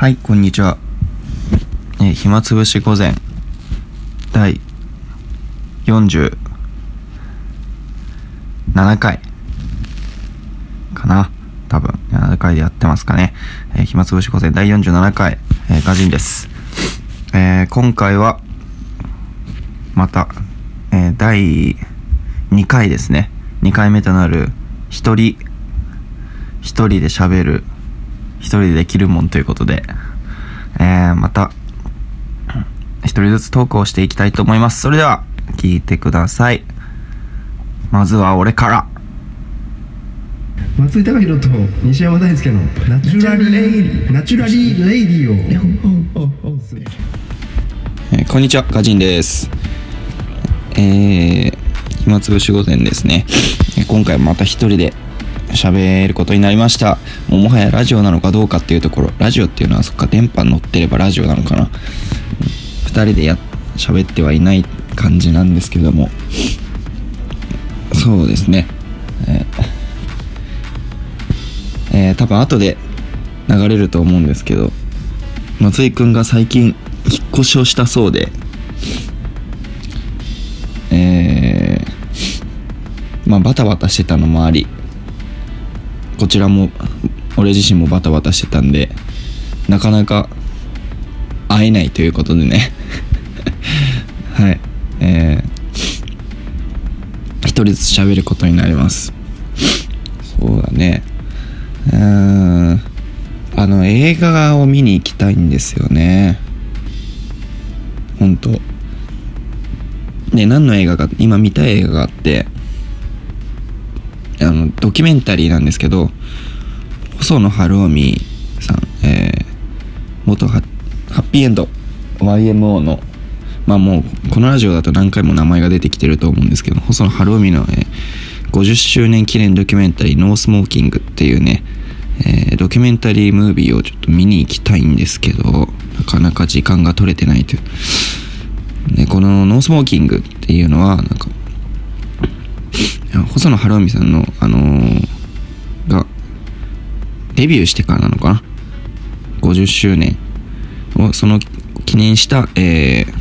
はい、こんにちは。え暇つぶし午前第47回かな多分7回でやってますかね。え暇つぶし午前第47回、えーガジンです。えー今回はまた、えー第2回ですね。2回目となる一人一人で喋る一人でできるもんということで、えー、また、一人ずつトークをしていきたいと思います。それでは、聞いてください。まずは俺から。松井貴弘と西山大輔の Naturally Naturally Radioえーこんにちは、ガジンです。えー、暇つぶし午前ですね。えー今回また一人で喋ることになりました。ももはやラジオなのかどうかっていうところ、ラジオっていうのはそっか、電波乗ってればラジオなのかな。二人でや、喋ってはいない感じなんですけども。そうですね。えーえー多分後で流れると思うんですけど、松井くんが最近引っ越しをしたそうで、えー、まあバタバタしてたのもあり、こちらも、俺自身もバタバタしてたんで、なかなか会えないということでね。はい。えー、一人ずつ喋ることになります。そうだね。うん。あの、映画を見に行きたいんですよね。本当で、何の映画か、今見たい映画があって、あの、ドキュメンタリーなんですけど、細野晴臣さん、えー、元ハッピーエンド YMO の、まあもう、このラジオだと何回も名前が出てきてると思うんですけど、細野晴臣の、えー50周年記念ドキュメンタリー、ノースモーキングっていうね、えードキュメンタリームービーをちょっと見に行きたいんですけど、なかなか時間が取れてないという。ね、この No Smoking っていうのは、なんか、細野晴臣さんの、あのーが、デビューしてからなのかな ?50 周年を、その記念した、えー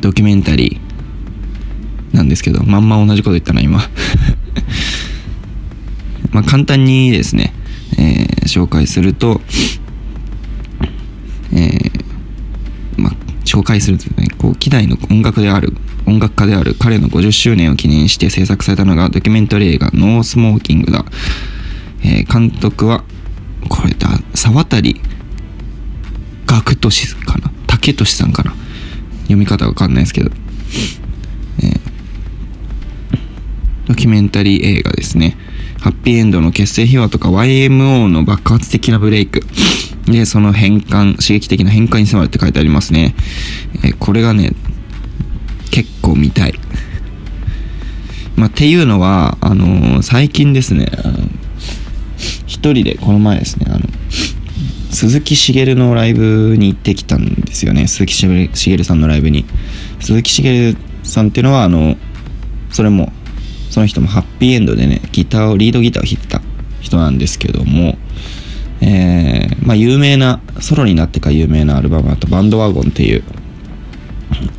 ドキュメンタリーなんですけど、まんま同じこと言ったな、今。まあ、簡単にですね、えー紹介すると、えーまあ、紹介するとね、こう、希代の音楽である、音楽家である彼の50周年を記念して制作されたのがドキュメンタリー映画 No Smoking だ。えー監督は、これだ、佐渡岳利かな？岳利さんかな？読み方わかんないですけど、えードキュメンタリー映画ですね。ハッピーエンドの結成秘話とか YMO の爆発的なブレイク。で、その変換、刺激的な変換に迫るって書いてありますね。えーこれがね、結構見たい。まあ、っていうのは、あのー最近ですね、一人でこの前ですね、あの、鈴木茂のライブに行ってきたんですよね。鈴木茂茂さんのライブに。鈴木茂さんっていうのは、あの、それも、その人もハッピーエンドでね、ギターを、リードギターを弾いてた人なんですけども、えー、まあ有名な、ソロになってから有名なアルバムだとバンドワゴンっていう、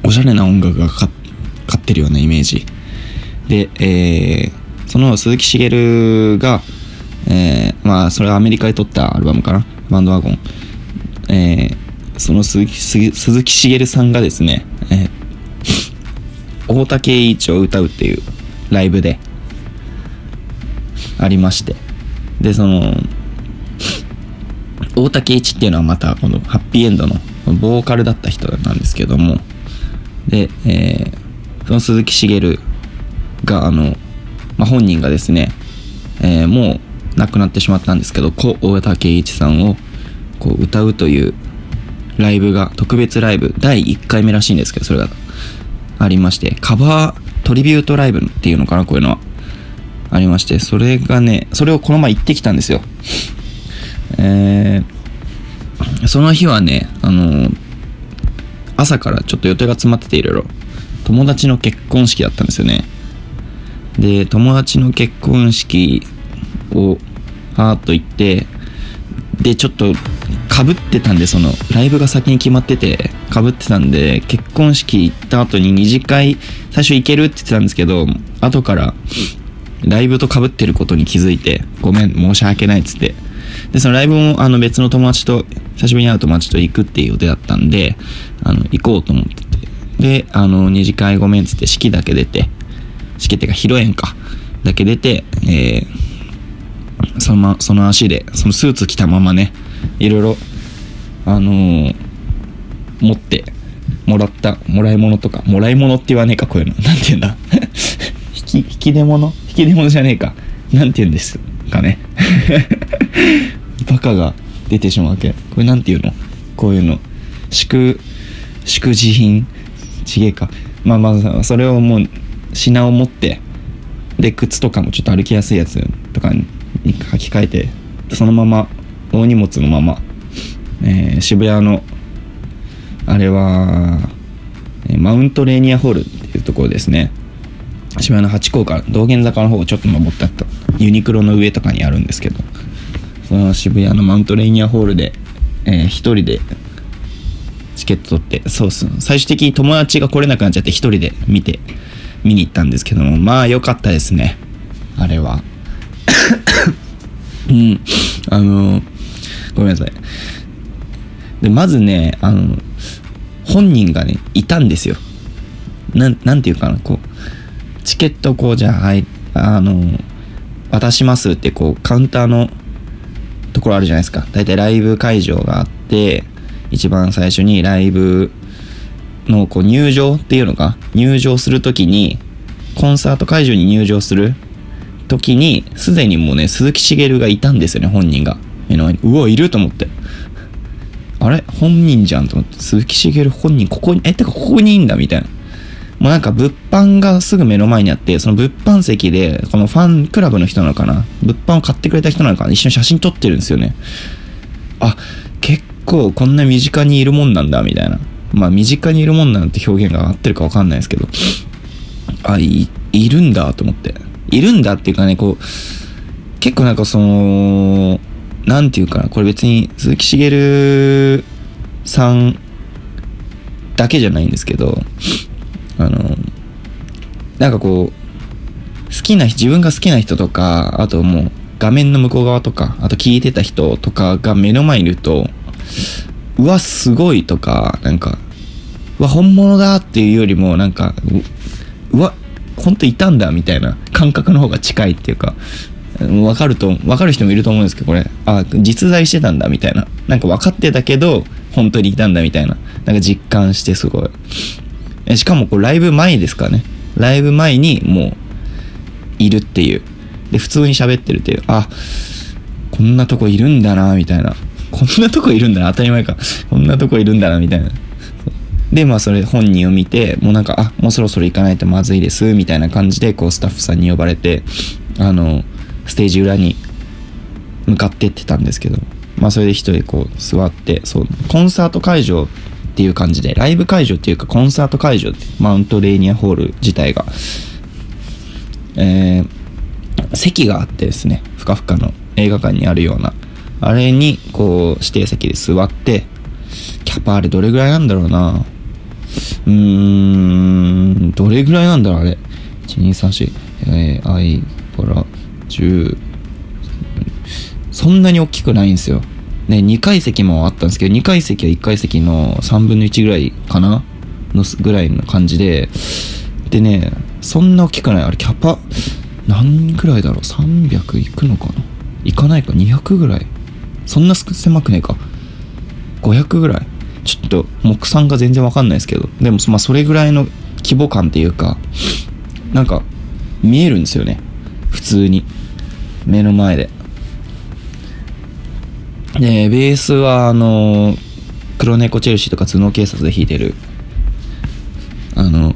おしゃれな音楽がかかってるようなイメージ。で、えー、その鈴木茂が、えー、まあそれはアメリカで撮ったアルバムかな、バンドワゴン。えー、その鈴木鈴木茂さんがですね、えー、大竹栄一を歌うっていうライブでありまして。でその大竹一っていうのはまたこのハッピーエンドのボーカルだった人なんですけども。で、えーその鈴木茂があの、まあ、本人がですね、えーもう亡くなってしまったんですけど故大竹栄一さんをこう歌うというライブが特別ライブ第1回目らしいんですけどそれがありましてカバートリビュートライブっていうのかなこういうのはありましてそれがねそれをこの前行ってきたんですよ。えーその日はねあの朝からちょっと予定が詰まってていろいろ友達の結婚式だったんですよね。で友達の結婚式をはーっと行ってでちょっとかぶってたんでそのライブが先に決まっててかぶってたんで結婚式行った後に二次会最初行けるって言ってたんですけど後からライブとかぶってることに気づいてごめん申し訳ないっつって。でそのライブもあの別の友達と久しぶりに会う友達と行くっていう予定だったんであの行こうと思ってて。であの二次会ごめんっつって式だけ出て式っていうか披露宴かだけ出てえーそのまその足でそのスーツ着たままねいろいろあのー持ってもらったもらい物とかもらい物って言わねえかこういうの。なんて言うんだ。引き引き出物？引き出物じゃねえか。なんて言うんですかね。バカが出てしまうわけ。これなんて言うの？こういうの。祝祝辞品？ちげえか。まあまあそれをもう品を持ってで靴とかもちょっと歩きやすいやつとかに履き替えてそのまま大荷物のまま、えー渋谷のあれは、マウントレーニアホールっていうところですね。渋谷の八甲から道玄坂の方をちょっと登ったと。ユニクロの上とかにあるんですけど。その渋谷のマウントレーニアホールで、えー一人でチケット取ってそうっす。最終的に友達が来れなくなっちゃって一人で見て見に行ったんですけども。まあ良かったですね。あれは。うん。あのごめんなさい。でまずねあの本人がねいたんですよ。なんなんていうかなこうチケットこうじゃあはいあの渡しますってこうカウンターのところあるじゃないですか。大体ライブ会場があって一番最初にライブのこう入場っていうのか入場するときにコンサート会場に入場する時にすでにもうね鈴木茂がいたんですよね本人が。目の前に。うわいると思って。あれ？本人じゃんと思って。鈴木茂本人ここにえってかここにいいんだみたいな。もうなんか物販がすぐ目の前にあってその物販席でこのファンクラブの人なのかな？物販を買ってくれた人なのかな？一緒に写真撮ってるんですよね。あ結構こんな身近にいるもんなんだみたいな。まあ身近にいるもんなんて表現が合ってるか分かんないですけど。あいいるんだと思って。いるんだっていうかねこう結構なんかそのなんていうかなこれ別に鈴木茂さんだけじゃないんですけどあのなんかこう好きな自分が好きな人とかあともう画面の向こう側とかあと聞いてた人とかが目の前にいるとうわすごいとかなんかうわ本物だっていうよりもなんかうわ本当いたんだみたいな感覚の方が近いっていうか分かると分かる人もいると思うんですけどこれ。あ実在してたんだみたいな。なんか分かってたけど本当にいたんだみたいな。なんか実感してすごい。しかもこうライブ前ですかね。ライブ前にもういるっていう。で普通に喋ってるっていう。あこんなとこいるんだなみたいな。こんなとこいるんだな当たり前か。こんなとこいるんだなみたいな。でまあそれ本人を見てもうなんかあもうそろそろ行かないとまずいですみたいな感じでこうスタッフさんに呼ばれてあのステージ裏に向かってってたんですけどまあそれで一人こう座ってそうコンサート会場っていう感じでライブ会場っていうかコンサート会場ってマウントレーニアホール自体がえー、席があってですねふかふかの映画館にあるようなあれにこう指定席で座ってキャパあれどれぐらいなんだろうなうーんどれぐらいなんだろうあれ。1234えー、アイパラ10そんなに大きくないんですよ。ね2階席もあったんですけど2階席は1階席の3分の1ぐらいかな？のぐらいの感じで。でねそんな大きくない。あれキャパ何ぐらいだろう？300いくのかな？いかないか？200ぐらい。そんな狭くねえか？500ぐらい。ちょっと目算が全然わかんないですけど。でもまあそれぐらいの規模感っていうかなんか見えるんですよね。普通に。目の前で。でベースはあの黒猫チェルシーとか頭脳警察で弾いてるあの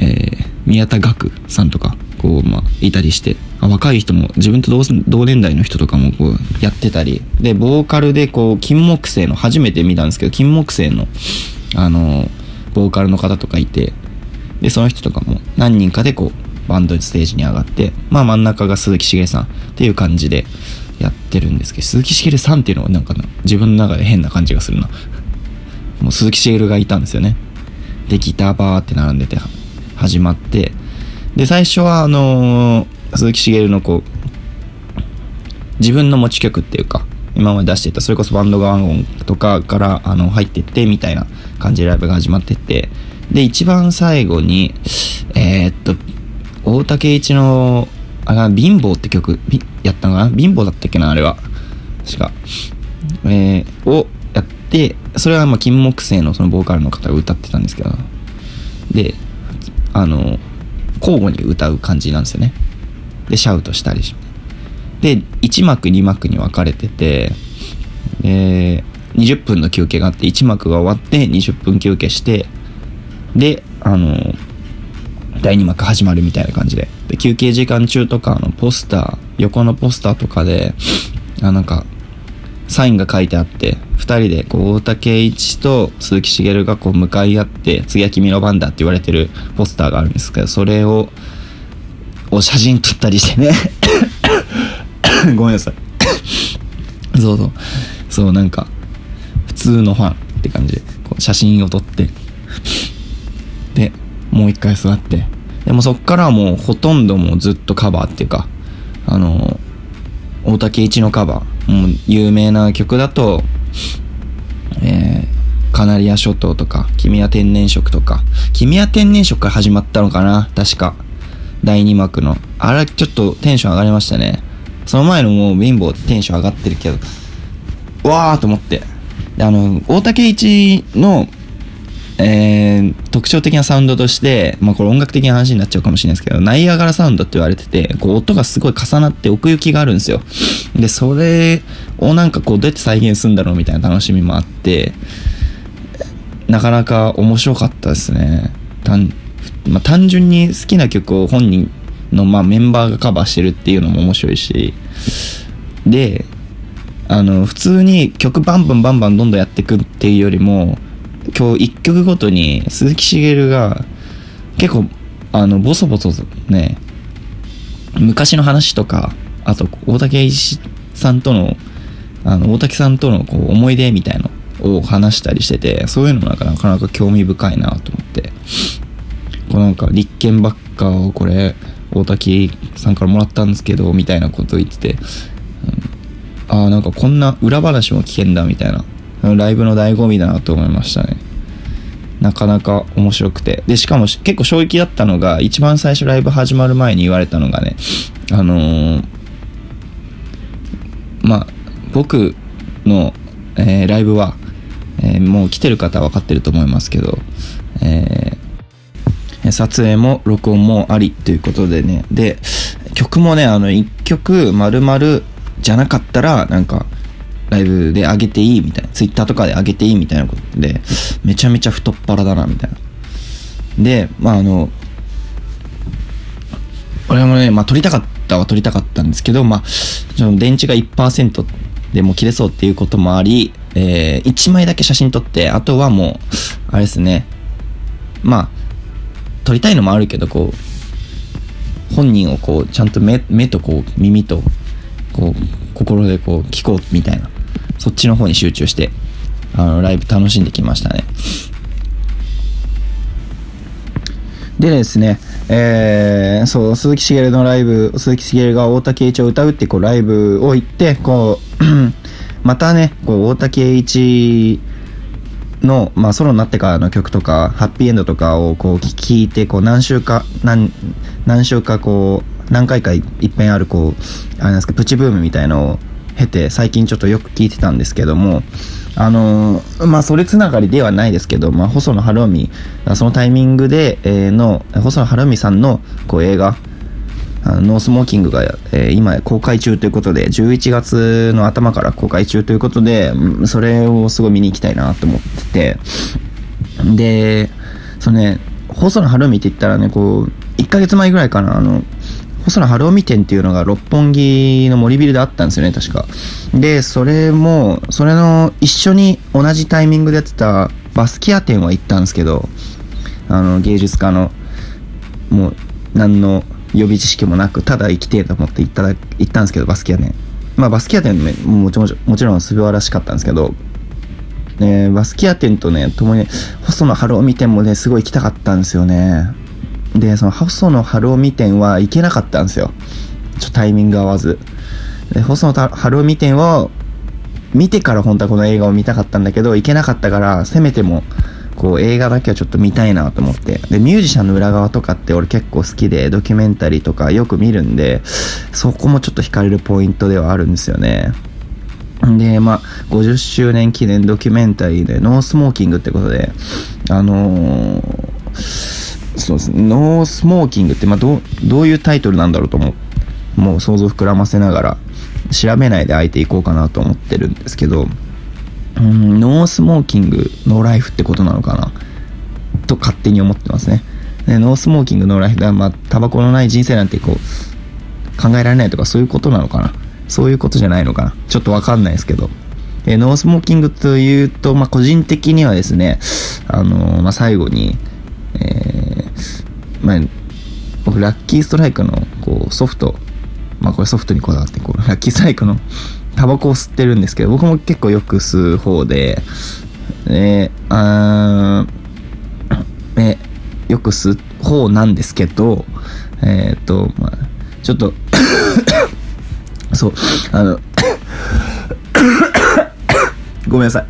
えー宮田岳さんとかこう、まあ、いたりして。若い人も自分と同年代の人とかもこうやってたり。でボーカルでこう金木犀の初めて見たんですけど金木犀のあのボーカルの方とかいて。でその人とかも何人かでこうバンドステージに上がってまあ真ん中が鈴木茂さんっていう感じでやってるんですけど鈴木茂さんっていうのはなんか自分の中で変な感じがするな。もう鈴木茂がいたんですよね。でギターバーって並んでて始まって。で最初はあのー鈴木茂のこう自分の持ち曲っていうか今まで出してたそれこそバンドガンゴンとかからあの入ってってみたいな感じでライブが始まってってで一番最後にえーっと大竹一のあれ貧乏って曲やったのかな？貧乏だったっけなあれは。確か。えーをやってそれはまあ金木犀のそのボーカルの方が歌ってたんですけど。であの交互に歌う感じなんですよね。でシャウトしたりしで1幕2幕に分かれててで20分の休憩があって1幕が終わって20分休憩してであの第2幕始まるみたいな感じで。で休憩時間中とかあのポスター横のポスターとかであなんかサインが書いてあって2人でこう大竹一と鈴木茂がこう向かい合って次は君の番だって言われてるポスターがあるんですけどそれをを写真撮ったりしてね。ごめんなさい。そうそう。そうなんか普通のファンって感じでこう写真を撮って。でもう一回座って。でもそっからはもうほとんどもうずっとカバーっていうかあの大竹一のカバー。もう有名な曲だとえーカナリア諸島とか、君は天然色とか、君は天然色から始まったのかな確か。第2幕の。あれ、ちょっとテンション上がりましたね。その前のもう貧乏テンション上がってるけど、うわーと思って。で、あの、大竹一の、えー特徴的なサウンドとして、まあこれ音楽的な話になっちゃうかもしれないですけど、ナイアガラサウンドって言われてて、こう音がすごい重なって奥行きがあるんですよ。で、それをなんかこうどうやって再現するんだろうみたいな楽しみもあって、なかなか面白かったですね。まあ、単純に好きな曲を本人の、まあ、メンバーがカバーしてるっていうのも面白いし、で、あの、普通に曲バンバンバンバンどんどんやっていくっていうよりも、今日一曲ごとに鈴木茂が結構、あの、ボソボソね、昔の話とか、あと、大竹さんとの、あの、大竹さんとのこう思い出みたいのを話したりしてて、そういうのなんかなかなか興味深いなと思って。こうなんか、立憲ばっかをこれ、大竹さんからもらったんですけど、みたいなこと言ってて、うんああ、なんかこんな裏話も聞けんだ、みたいな。ライブの醍醐味だなと思いましたね。なかなか面白くて。で、しかも結構衝撃だったのが、一番最初ライブ始まる前に言われたのがね、あのーまあ、僕の、えーライブは、えーもう来てる方は分かってると思いますけど、えー撮影も録音もありということでね、で、曲もね、あの、一曲丸々じゃなかったら、なんか、ライブで上げていいみたいな、ツイッターとかで上げていいみたいなことで、めちゃめちゃ太っ腹だな、みたいな。で、まあ、あの、俺もね、まあ、撮りたかったは撮りたかったんですけど、まあ、電池が1%でもう切れそうっていうこともあり、えー、1枚だけ写真撮って、あとはもう、あれですね、まあ、撮りたいのもあるけど、こう、本人をこう、ちゃんと目、目とこう、耳と、こう、心でこう、聞こうみたいな、そっちの方に集中して、あの、ライブ楽しんできましたね。でですね、えー、そう、鈴木茂のライブ、鈴木茂が大竹栄一を歌うってこうライブを行って、こう、またね、こう大竹栄一の、まあ、ソロになってからの曲とか、ハッピーエンドとかをこう聞いて、こう何週か、何、何週かこう、何回かいっぺんあるこう、あれですか、プチブームみたいのを経て、最近ちょっとよく聞いてたんですけども、あのーまあ、それつながりではないですけど、まあ、細野晴臣、そのタイミングで、の、細野晴臣さんの、こう、映画、あの No Smoking が、えー今公開中ということで、11月の頭から公開中ということで、それをすごい見に行きたいなと思ってて、で、そのね、細野晴臣って言ったらね、こう、1ヶ月前ぐらいかな、あの、細野晴臣店っていうのが六本木の森ビルであったんですよね、確か。で、それも、それの一緒に同じタイミングでやってたバスキア店は行ったんですけど、あの、芸術家の、もう、何の予備知識もなく、ただ行きてえと思って行った、行ったんですけど、バスキア店。まあバスキア店ももちろんもちろん素晴らしかったんですけどね、バスキア店とね、ともに、細野晴臣店もね、すごい行きたかったんですよね。で、その細野晴臣店は行けなかったんですよ。ちょタイミング合わず。で、細野晴臣店を見てから本当はこの映画を見たかったんだけど、行けなかったから、せめても、こう映画だけはちょっと見たいなと思って。で、ミュージシャンの裏側とかって俺結構好きで、ドキュメンタリーとかよく見るんで、そこもちょっと惹かれるポイントではあるんですよね。で、まあ、50周年記念ドキュメンタリーで、 No Smoking ってことで、あのー、そうですね、 No Smoking って、まあ、ど、どういうタイトルなんだろうと思う、もう想像膨らませながら、調べないで開いていこうかなと思ってるんですけど、うん、 No Smoking, No Life ってことなのかな、と勝手に思ってますね。で No Smoking, No Life では、まあ、タバコのない人生なんてこう、考えられないとかそういうことなのかな？そういうことじゃないのかな？ちょっとわかんないですけど。え No Smoking というと、まあ、個人的にはですね、あのー、まあ、最後に、えー、まあ、僕、ラッキーストライクの、こう、ソフト、まあ、これソフトにこだわって、こう、ラッキーストライクのタバコを吸ってるんですけど、僕も結構よく吸う方で、えー、あー、えよく吸う方なんですけど、えっ、と、まあ、ちょっと そう、あの ごめんなさい。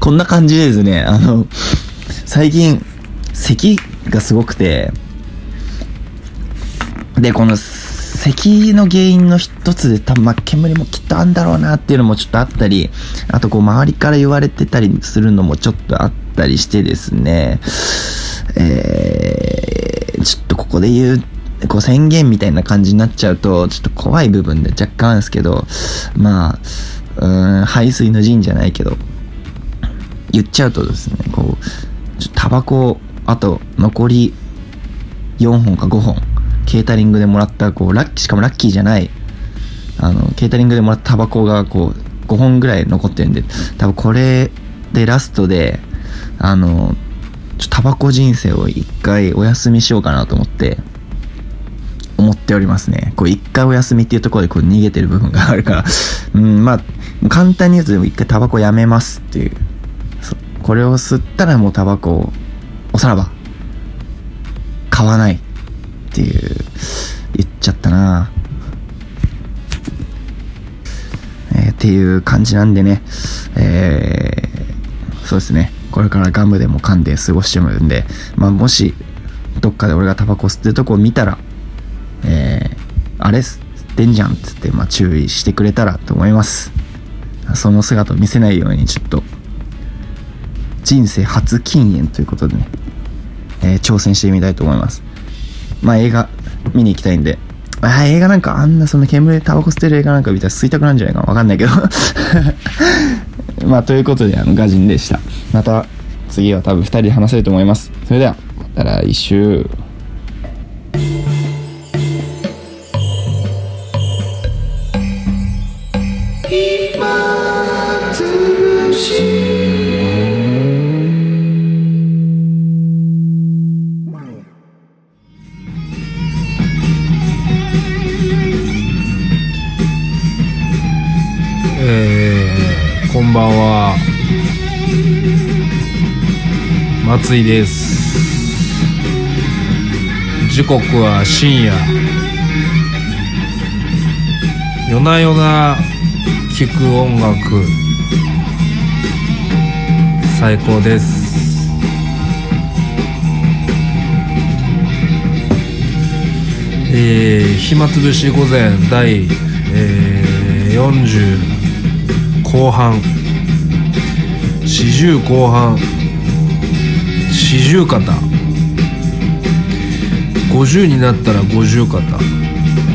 こんな感じですね、あの、最近、咳がすごくて、で、この咳の原因の一つで多分、ま、煙もきっとあんだろうなっていうのもちょっとあったり、あとこう周りから言われてたりするのもちょっとあったりしてですね、えー、ちょっとここで言うこう宣言みたいな感じになっちゃうと、ちょっと怖い部分で若干あるんですけど、まあ、うん、排水の陣じゃないけど、言っちゃうとですね、こう、ちょタバコ、あと残り4本か5本、ケータリングでもらった、こう、ラッキー、しかもラッキーじゃない、あの、ケータリングでもらったタバコが、こう、5本ぐらい残ってるんで、多分これでラストで、あの、タバコ人生を一回お休みしようかなと思って、思っておりますね。こう、一回お休みっていうところでこう逃げてる部分があるから、うん、まあ、簡単に言うとでも一回タバコやめますっていう。これを吸ったらもうタバコを、おさらば、買わないっていう、言っちゃったなえー、っていう感じなんでね、えー、そうですね。これからガムでも噛んで過ごしてもらうんで、まあ、もし、どっかで俺がタバコ吸ってるとこを見たら、えー、あれ吸ってんじゃんっつって、まあ、注意してくれたらと思います。その姿を見せないようにちょっと、人生初禁煙ということでね、えー、挑戦してみたいと思います。まあ映画見に行きたいんで、あ映画なんかあんなそんな煙でタバコ吸ってる映画なんか見たら吸いたくなんじゃないかわかんないけど まあということであのガジンでした。また次は多分2人で話せると思います。それではまた来週。松井です時刻は深夜。夜な夜な聴く音楽。最高です。えー、暇つぶし午前第、えー、40後半。40後半。四十肩。50になったら50肩。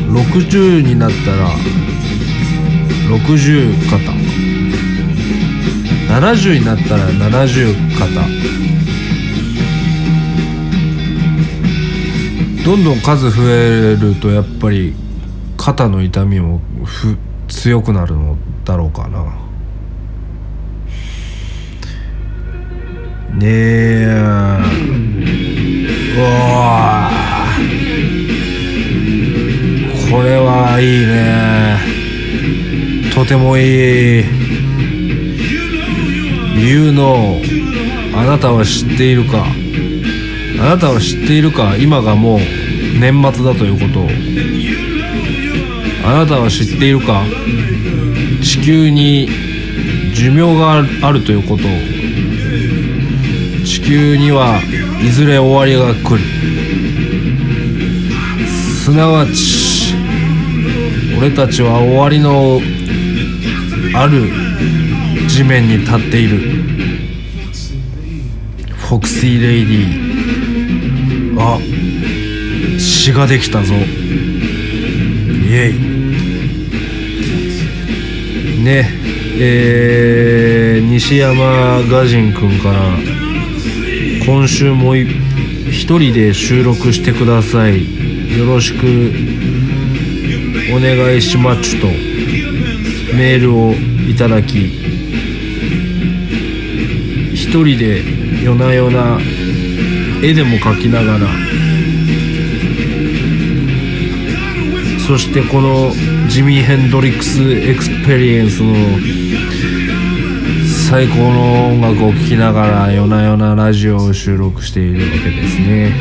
60になったら60肩。70になったら70肩。どんどん数増えるとやっぱり肩の痛みもふ強くなるのだろうかな。ねえ。うわこれはいいね。とてもいい。You know. あなたは知っているか。あなたは知っているか。今がもう年末だということ。をあなたは知っているか。地球に寿命があるということ。を球にはいずれ終わりが来る。すなわち俺たちは終わりのある地面に立っている。フォクシー・レイディーあ詩ができたぞ。イエイ。ねえー、西山ガジン君から今週もい一人で収録してください。よろしくお願いしますとメールをいただき一人で夜な夜な絵でも描きながらそしてこのジミー・ヘンドリックス・エクスペリエンスの最高の音楽を聴きながら夜な夜なラジオを収録しているわけですね。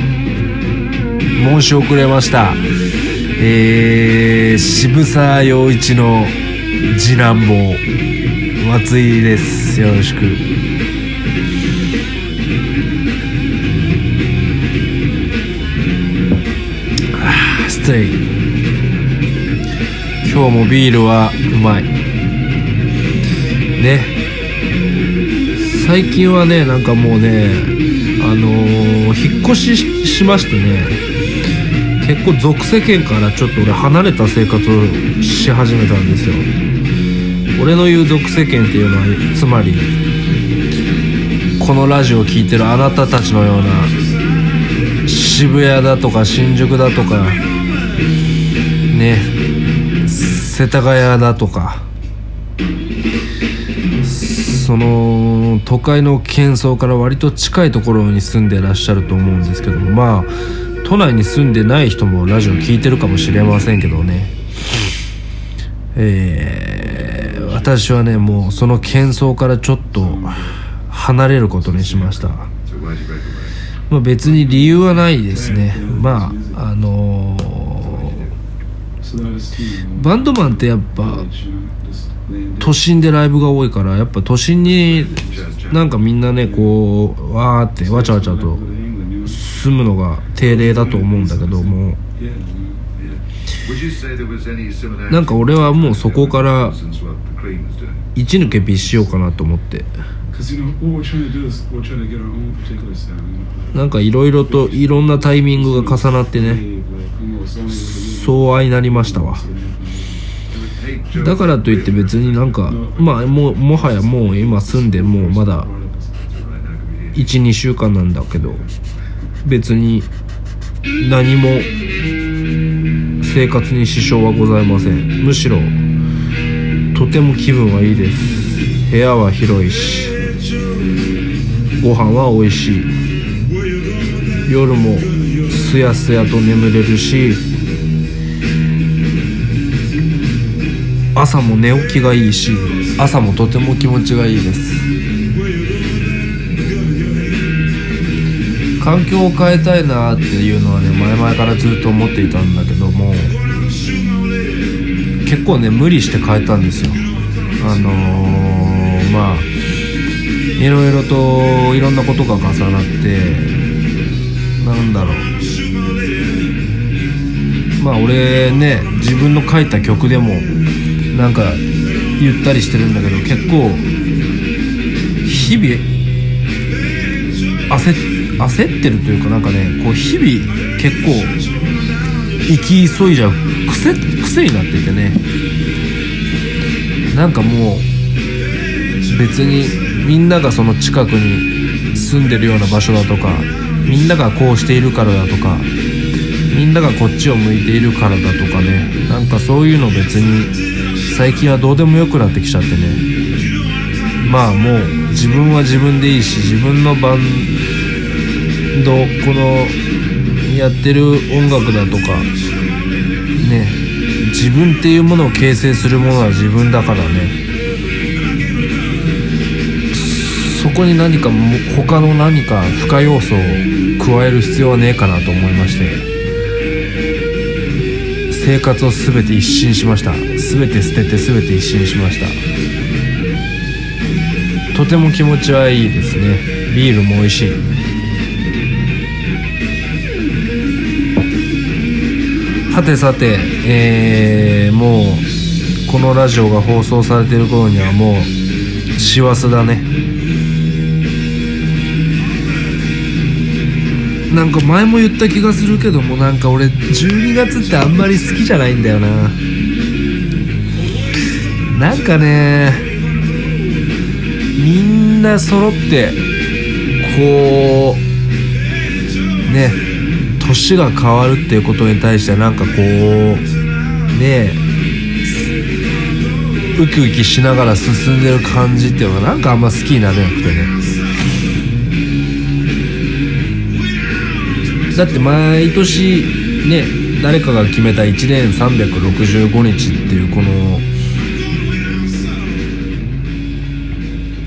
申し遅れました。えー、渋沢陽一の次男坊。松井です。よろしく。今日もビールはうまい。ね。最近はねなんかもうねあのー引っ越ししましてね結構属世間からちょっと俺離れた生活をし始めたんですよ。俺の言う属世間っていうのはつまりこのラジオを聴いてるあなたたちのような渋谷だとか新宿だとかね世田谷だとかその都会の喧騒から割と近いところに住んでらっしゃると思うんですけどもまあ都内に住んでない人もラジオ聞いてるかもしれませんけどね。えー私はねもうその喧騒からちょっと離れることにしました。まあ別に理由はないですね。まああのーバンドマンってやっぱ都心でライブが多いからやっぱ都心になんかみんなねこうわーってわちゃわちゃと住むのが定例だと思うんだけどもなんか俺はもうそこから一抜けびしようかなと思って。なんかいろいろといろんなタイミングが重なってねそう愛なりましたわ。だからといって別になんかまあももはやもう今住んでもうまだ12週間なんだけど別に何も生活に支障はございません。むしろとても気分はいいです。部屋は広いしご飯は美味しい。夜もすやすやと眠れるし朝も寝起きがいいし朝もとても気持ちがいいです。環境を変えたいなっていうのはね前々からずっと思っていたんだけども結構ね無理して変えたんですよ。あのー、まあいろいろといろんなことが重なってなんだろう。まあ俺ね自分の書いた曲でもなんか言ったりしてるんだけど結構日々焦焦ってるというかなんかねこう日々結構生き急いじゃう癖癖になっててね。なんかもう別にみんながその近くに住んでるような場所だとかみんながこうしているからだとかみんながこっちを向いているからだとかね。なんかそういうの別に最近はどうでもよくなってきちゃってね。まあもう自分は自分でいいし自分のバンドこのやってる音楽だとかね自分っていうものを形成するものは自分だからね。そこに何か他の何か付加要素を加える必要はねえかなと思いまして。生活を全て一新しました。全て捨てて全て一新しました。とても気持ちはいいですね。ビールも美味しい。はてさて、えー、もうこのラジオが放送されてる頃にはもう師走だね。なんか前も言った気がするけどもなんか俺12月ってあんまり好きじゃないんだよな。なんかねみんな揃ってこうね年が変わるっていうことに対してなんかこうねウキウキしながら進んでる感じっていうのがなんかあんま好きになれなくてね。だって毎年ね誰かが決めた1年365日っていうこの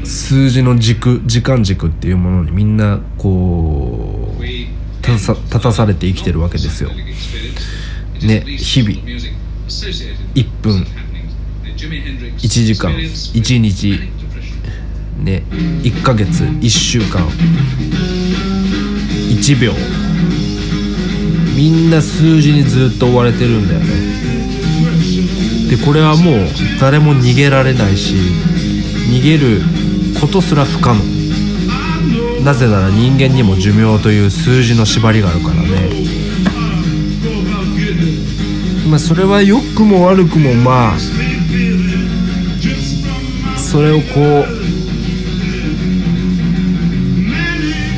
数字の軸時間軸っていうものにみんなこう立たされて生きてるわけですよ。ね日々。1分。1時間。1日。ね1ヶ月。1週間。1秒。みんな数字にずっと追われてるんだよね。でこれはもう誰も逃げられないし逃げることすら不可能。なぜなら人間にも寿命という数字の縛りがあるからね。まあそれは良くも悪くもまあそれをこう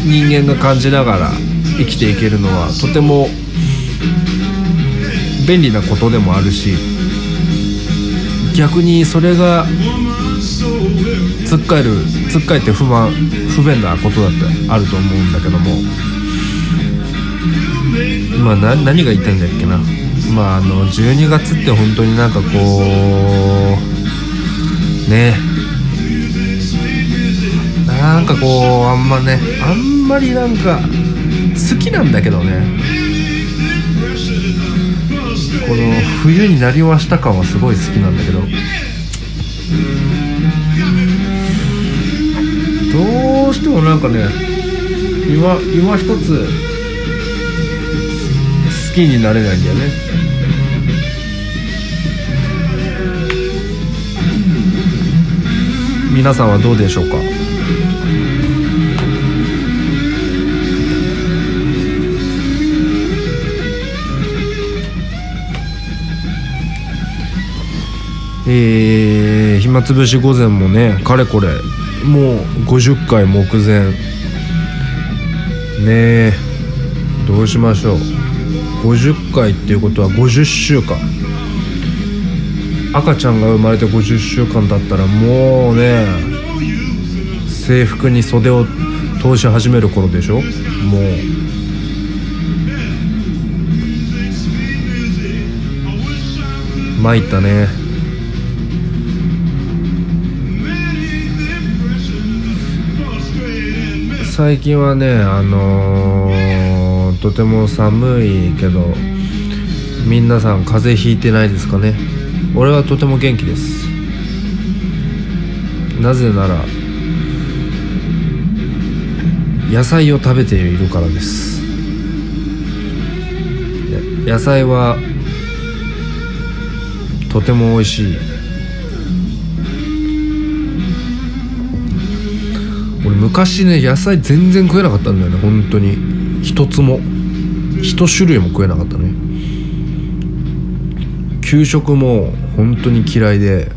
人間が感じながら生きていけるのはとても便利なことでもあるし逆にそれがつっかえるつっかえて不満不便なことだってあると思うんだけどもまあな何が言いたいんだっけな。まああの12月って本当になんかこうねなんかこうあんまねあんまりなんか好きなんだけどね。この冬になりました感はすごい好きなんだけど。どうしてもなんかね今今一つ好きになれないんだよね。皆さんはどうでしょうか？えー、暇つぶし午前もねかれこれもう50回目前。ねえどうしましょう。50回っていうことは50週間。赤ちゃんが生まれて50週間だったらもうね制服に袖を通し始める頃でしょ。もう。参ったね。最近はねあのーとても寒いけど皆さん風邪ひいてないですかね？俺はとても元気です。なぜなら野菜を食べているからです。野菜はとても美味しい。俺昔ね野菜全然食えなかったんだよね本当に。一つも。一種類も食えなかったね。給食も本当に嫌いで。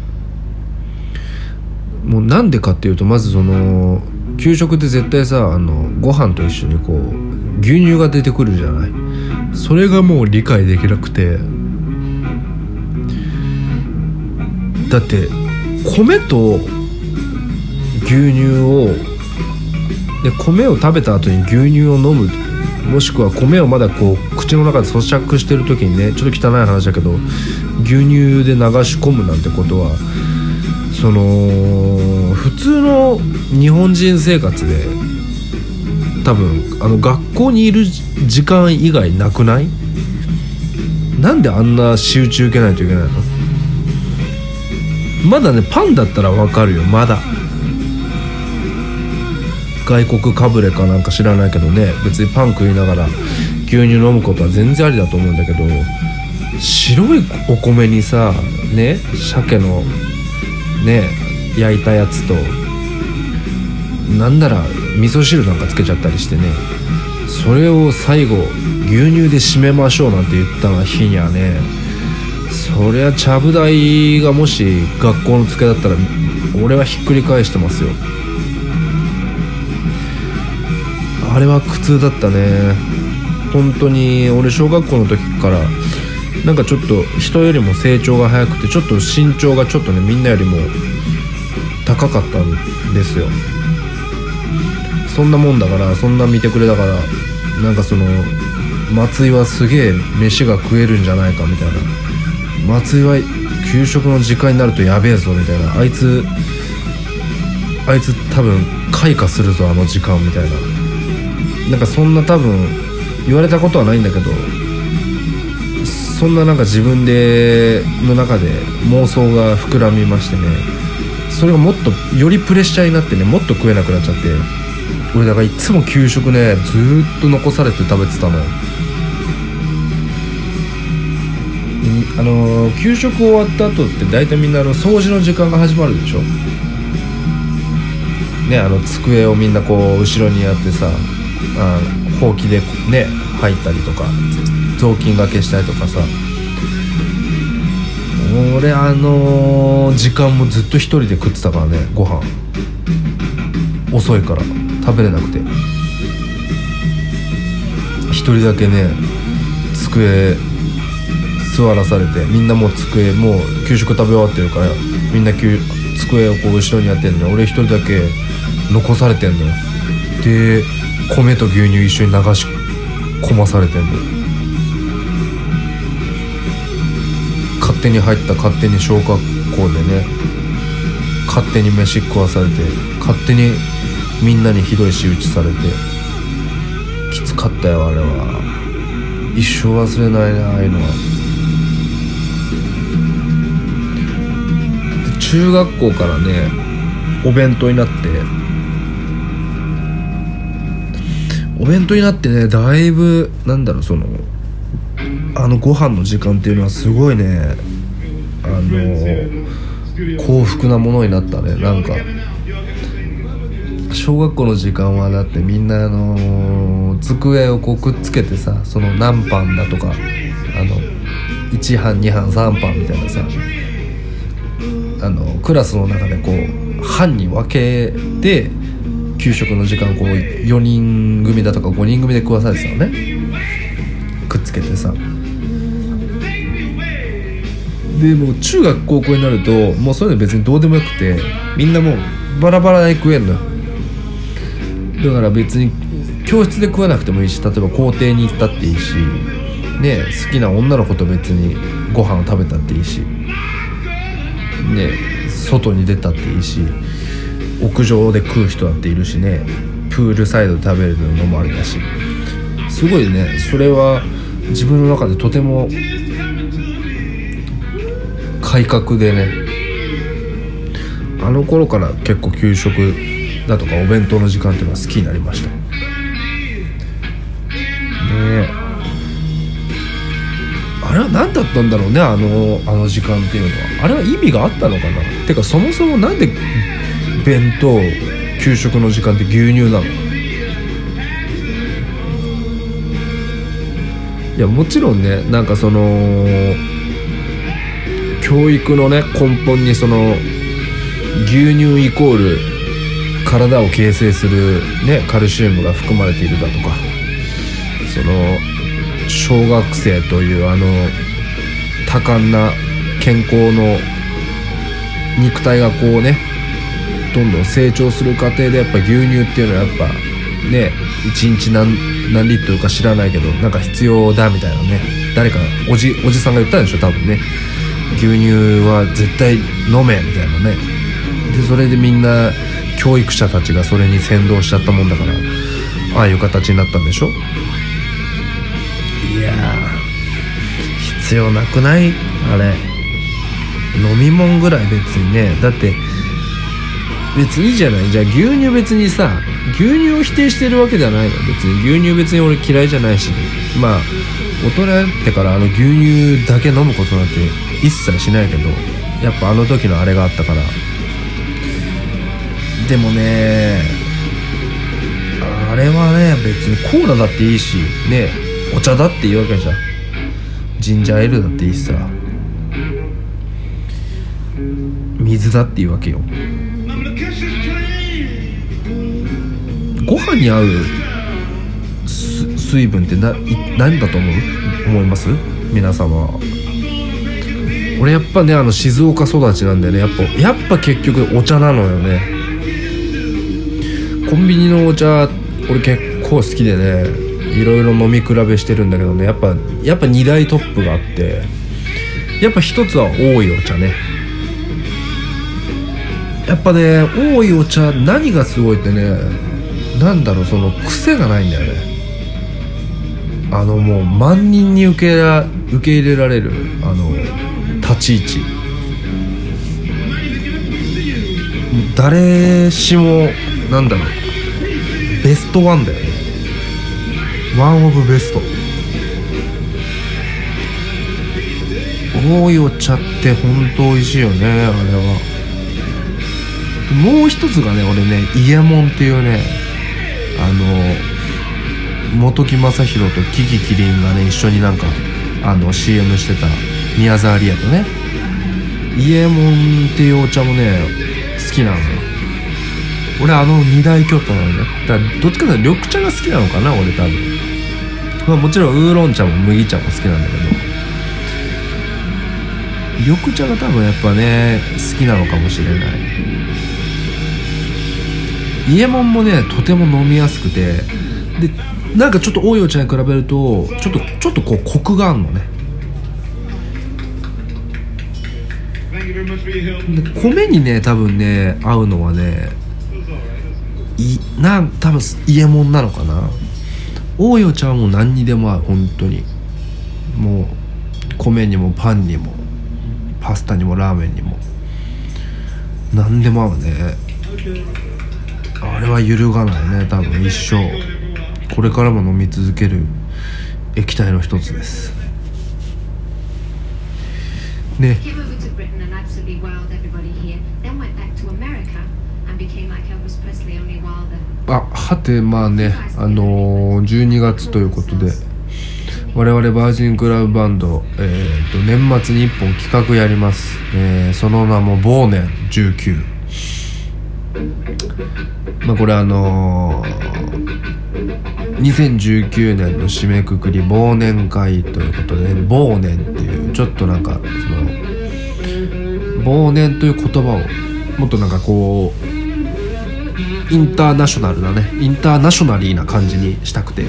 もうなんでかっていうとまずその給食って絶対さあのご飯と一緒にこう牛乳が出てくるじゃない。それがもう理解できなくて。だって米と牛乳をで米を食べた後に牛乳を飲む。もしくは米をまだこう口の中で咀嚼してる時にねちょっと汚い話だけど牛乳で流し込むなんてことはその普通の日本人生活で多分あの学校にいる時間以外なくない？なんであんな集中受けないといけないの？まだねパンだったらわかるよまだ。外国かぶれかなんか知らないけどね別にパン食いながら牛乳飲むことは全然ありだと思うんだけど白いお米にさね鮭のね焼いたやつとなんなら味噌汁なんかつけちゃったりしてねそれを最後牛乳で締めましょうなんて言った日にはねそりゃちゃぶ台がもし学校の机だったら俺はひっくり返してますよ。あれは苦痛だったね。本当に俺小学校の時からなんかちょっと人よりも成長が早くてちょっと身長がちょっとねみんなよりも高かったんですよ。そんなもんだからそんな見てくれだからなんかその松井はすげえ飯が食えるんじゃないかみたいな。松井は給食の時間になるとやべえぞみたいな。あいつあいつ多分開花するぞあの時間みたいな。なんかそんな多分言われたことはないんだけどそんななんか自分での中で妄想が膨らみましてねそれがもっとよりプレッシャーになってねもっと食えなくなっちゃって俺だからいつも給食ねずっと残されて食べてたのあの給食終わった後って大体みんなあの掃除の時間が始まるでしょ。ねあの机をみんなこう後ろにやってさあほうきでね入ったりとか雑巾がけしたりとかさ。俺あの時間もずっと一人で食ってたからねご飯。遅いから食べれなくて。一人だけね机座らされてみんなもう机もう給食食べ終わってるからみんな机をこう後ろにやってんのに俺一人だけ残されてんのよ。で米と牛乳一緒に流し込まされてんの。勝手に入った勝手に小学校でね勝手に飯食わされて勝手にみんなにひどい仕打ちされてきつかったよあれは。一生忘れないねああいうのは。中学校からねお弁当になってお弁当になってねだいぶなんだろうそのあのご飯の時間っていうのはすごいねあの幸福なものになったね。なんか小学校の時間はだってみんなあの机をこうくっつけてさその何班だとかあの1班2班3班みたいなさあのクラスの中でこう班に分けて給食の時間こう4人組だとか5人組で食わされてたのね。くっつけてさ。でも中学高校になるともうそういうの別にどうでもよくてみんなもうバラバラで食えんのだから別に教室で食わなくてもいいし例えば校庭に行ったっていいしね好きな女の子と別にご飯を食べたっていいしね外に出たっていいし。屋上で食う人だっているしねプールサイドで食べるのもありだし。すごいね。それは自分の中でとても改革でね。あの頃から結構給食だとかお弁当の時間っていうのは好きになりました。ねあれは何だったんだろうねあのあの時間っていうのは。あれは意味があったのかな。てかそもそもなんで弁当給食の時間って牛乳なの。いやもちろんねなんかその教育のね根本にその牛乳イコール体を形成する、ね、カルシウムが含まれているだとかその小学生というあの多感な健康の肉体がこうねどんどん成長する過程でやっぱ牛乳っていうのはやっぱね1日何何リットルか知らないけどなんか必要だみたいなね。誰かおじおじさんが言ったんでしょ多分ね。牛乳は絶対飲めみたいなね。でそれでみんな教育者たちがそれに先導しちゃったもんだからああいう形になったんでしょ？いや必要なくない？あれ。飲み物ぐらい別にね。だって別にじゃない。じゃあ牛乳別にさ牛乳を否定してるわけではないの。別に牛乳別に俺嫌いじゃないし。まあ大人になってからあの牛乳だけ飲むことなんて一切しないけどやっぱあの時のあれがあったから。でもねあれはね別にコーラだっていいしねお茶だっていいわけじゃん。ジンジャーエールだっていいしさ。水だっていいわけよ。ご飯に合う水分ってな何だと思う？思います？皆様。俺やっぱねあの静岡育ちなんでね。やっぱやっぱ結局お茶なのよね。コンビニのお茶俺結構好きでね。いろいろ飲み比べしてるんだけどね。やっぱやっぱ2大トップがあって。やっぱ一つは多いお茶ね。やっぱね多いお茶何がすごいってねなんだろうその癖がないんだよね。あのもう万人に受けら受け入れられるあの立ち位置。誰しもなんだろうベストワンだよね。ワンオブベスト。多いお茶って本当美味しいよねあれは。もう一つがね俺ね伊右衛門っていうねあの本木雅弘とキキキリンがね一緒になんかあの CM してた宮沢りえとね伊右衛門っていうお茶もね好きなの。よ俺あの二大巨頭なのね。だからどっちかというと緑茶が好きなのかな俺多分。まあもちろんウーロン茶も麦茶も好きなんだけど。緑茶が多分やっぱね好きなのかもしれない。伊右衛門もねとても飲みやすくてでなんかちょっと多いお茶に比べるとちょっとちょっとこうコクがあるのね。米にね多分ね合うのはねいな多分伊右衛門なのかな。多いお茶はもう何にでも合う本当に。もう米にもパンにもパスタにもラーメンにも。何でも合うね。は揺るがないね。多分一生。これからも飲み続ける。液体の一つです。ね。あはてまあねあのー、12月ということで我々バージンクラブバンド、えー、と年末に一本企画やります、えー、その名も「忘年19」まあこれあのー2019年の締めくくり忘年会ということで忘年っていうちょっとなんかその忘年という言葉をもっとなんかこうインターナショナルなねインターナショナリーな感じにしたくて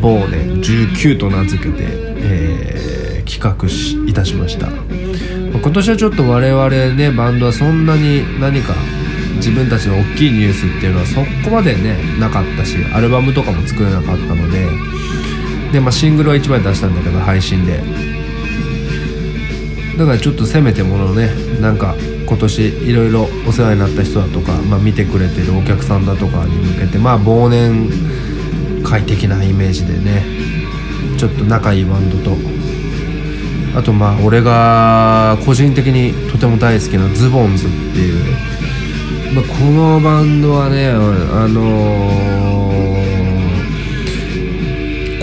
忘年19と名付けて、えー企画しいたしました。今年はちょっと我々ねバンドはそんなに何か自分たちの大きいニュースっていうのはそこまでねなかったしアルバムとかも作れなかったのでで、まあ、シングルは1枚出したんだけど配信で。だからちょっとせめてものねなんか今年いろいろお世話になった人だとか、まあ、見てくれてるお客さんだとかに向けてまあ忘年会的なイメージでねちょっと仲いいバンドと。あとまあ俺が個人的にとても大好きなズボンズっていう、まあ、このバンドはねあのー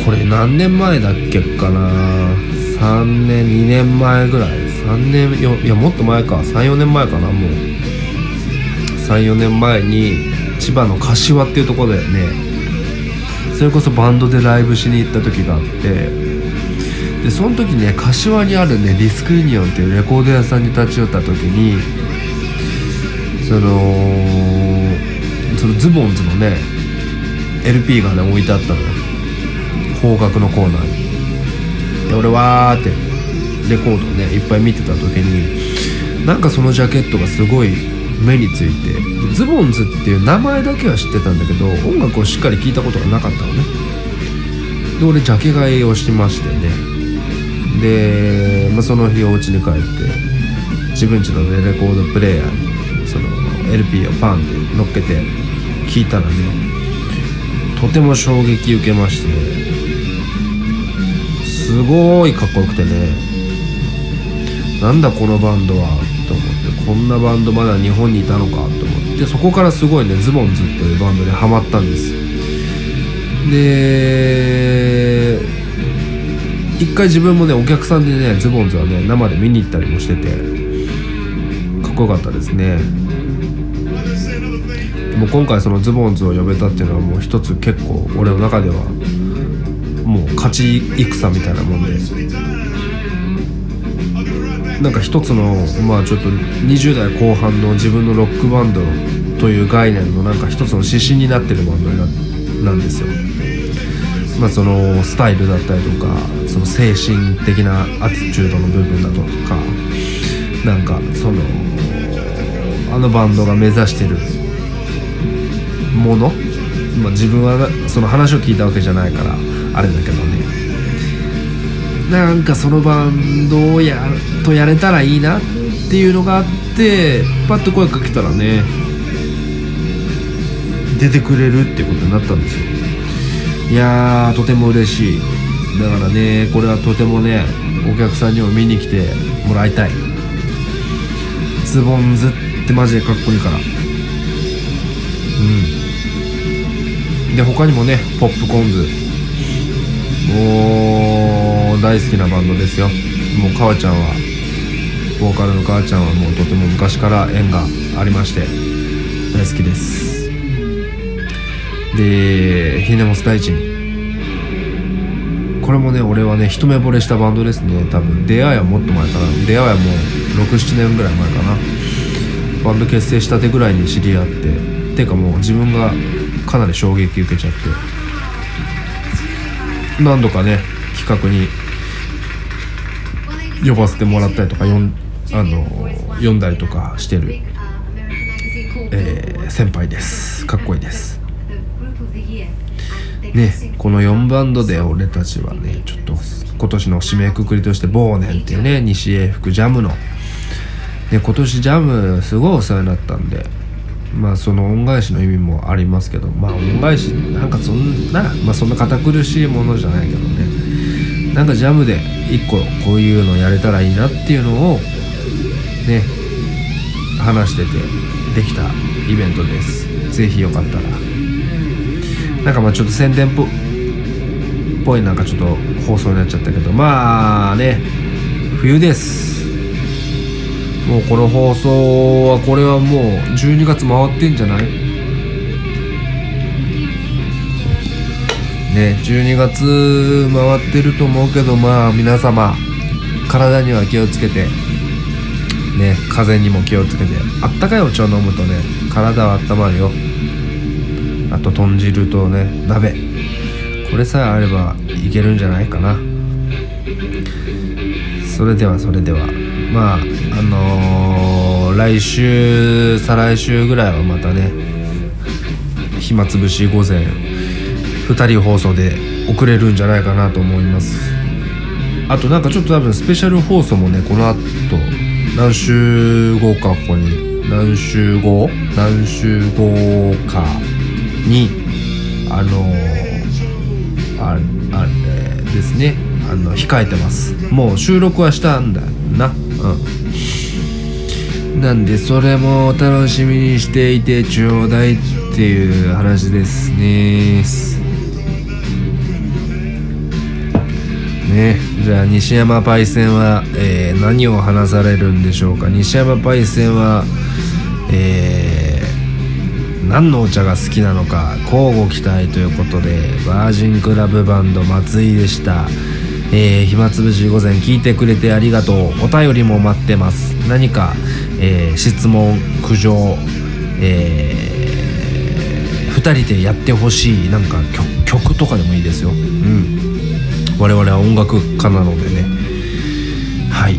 これ何年前だっけかな。3年2年前ぐらい。3年よいやもっと前か。34年前かなもう。34年前に千葉の柏っていうところでねそれこそバンドでライブしに行った時があって。でその時ね柏にあるねディスクユニオンっていうレコード屋さんに立ち寄った時にそのそのズボンズのね LP がね置いてあったのよ。方角のコーナーに。で俺わーってレコードをねいっぱい見てた時になんかそのジャケットがすごい目についてズボンズっていう名前だけは知ってたんだけど音楽をしっかり聴いたことがなかったのね。で俺ジャケ買いをしてましてね。で、まあ、その日お家に帰って自分家のねレコードプレーヤーに LP をパンって乗っけて聴いたらねとても衝撃受けましてすごいかっこよくてねなんだこのバンドはと思ってこんなバンドまだ日本にいたのかと思ってそこからすごいねズボンズっていうバンドにハマったんです。で一回自分もねお客さんでねズボンズはね生で見に行ったりもしててかっこよかったですね。でも今回そのズボンズを呼べたっていうのはもう一つ結構俺の中ではもう勝ち戦みたいなもんで。なんか一つのまあちょっと20代後半の自分のロックバンドという概念のなんか一つの指針になってるバンドなんですよ。まあそのスタイルだったりとかその精神的なアティチュードの部分だとかなんかそのあのバンドが目指してるもの、まあ、自分はその話を聞いたわけじゃないからあれだけどね。なんかそのバンドをやとやれたらいいなっていうのがあってパッと声かけたらね出てくれるってことになったんですよ。いやーとても嬉しい。だからねこれはとてもねお客さんにも見に来てもらいたい。ズボンズってマジでかっこいいから。うん。で他にもねポップコーンズ。もう大好きなバンドですよ。もうかわちゃんはボーカルのかわちゃんはもうとても昔から縁がありまして大好きです。でひねもス大地に。これもね俺はね一目惚れしたバンドですね。多分出会いはもっと前かな。出会いはもう67年ぐらい前かな。バンド結成したてぐらいに知り合って。てかもう自分がかなり衝撃受けちゃって。何度かね企画に呼ばせてもらったりとかよんあの読んだりとかしてる、えー先輩です。かっこいいです。ねこの4バンドで俺たちはねちょっと今年の締めくくりとして忘年っていうね西英福ジャムの。で今年ジャムすごいお世話になったんでまあその恩返しの意味もありますけどまあ恩返しなんかそんなまあそんな堅苦しいものじゃないけどね。なんかジャムで一個こういうのやれたらいいなっていうのをね話しててできたイベントです。ぜひよかったら。なんかまあちょっと宣伝っぽいなんかちょっと放送になっちゃったけどまあね冬です。もうこの放送はこれはもう12月回ってんじゃない？ね12月回ってると思うけどまあ皆様体には気をつけてね風邪にも気をつけてあったかいお茶を飲むとね体は温まるよ。あと豚汁とね鍋。これさえあればいけるんじゃないかな。それではそれでは。まああのー来週再来週ぐらいはまたね暇つぶし午前2人放送で送れるんじゃないかなと思います。あとなんかちょっと多分スペシャル放送もねこの後何週後かここに何週後？何週後かにあのーああれですね。あの控えてます。もう収録はしたんだな。うん。なんでそれもお楽しみにしていてちょうだいっていう話ですね。ね。じゃあ西山パイセンは、えー何を話されるんでしょうか。西山パイセンはえー何のお茶が好きなのか交互期待ということでバージンクラブバンド松井でした、えー暇つぶし午前聞いてくれてありがとう。お便りも待ってます。何か、えー質問苦情えー、2人でやってほしいなんか曲曲とかでもいいですよ。うん。我々は音楽家なのでね。はい。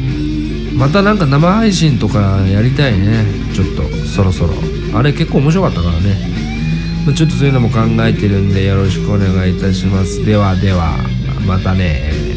またなんか生配信とかやりたいね。ちょっとそろそろ。あれ結構面白かったからね。まあちょっとそういうのも考えてるんでよろしくお願いいたします。ではではまたね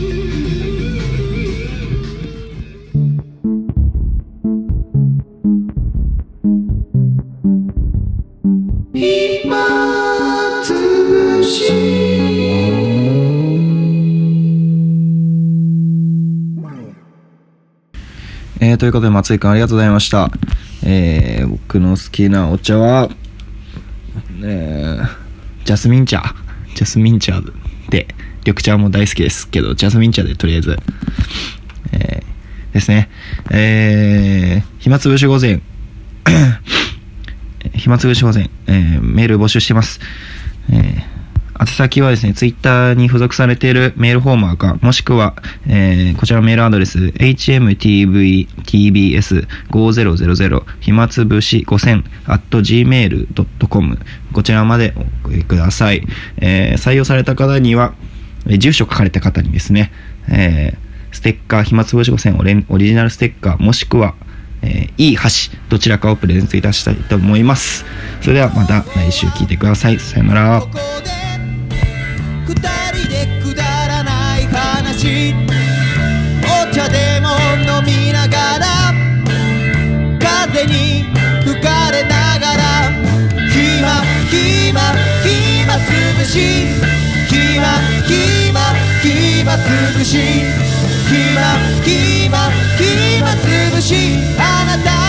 えー、ということで松井くんありがとうございました。えー、僕の好きなお茶はえー、ジャスミン茶。ジャスミン茶で緑茶も大好きですけどジャスミン茶でとりあえず。えー、ですね。えー、暇つぶし午前。暇つぶし午前、えー、メール募集してます。えー、宛先はですね、ツイッターに付属されているメールフォーマーか、もしくは、えー、こちらのメールアドレス、hmtvtbs5000 暇つぶし5000 at gmail.com こちらまでお送りください。えー、採用された方には、えー住所書かれた方にですね、えー、ステッカー、暇つぶし5000オオリジナルステッカー、もしくは、えーいい箸、どちらかをプレゼントいたしたいと思います。それではまた来週聞いてください。さよなら。二人でくだらない話。お茶でも飲みながら風に吹かれながら暇暇暇つぶし暇暇暇つぶし暇暇暇つぶし。あなた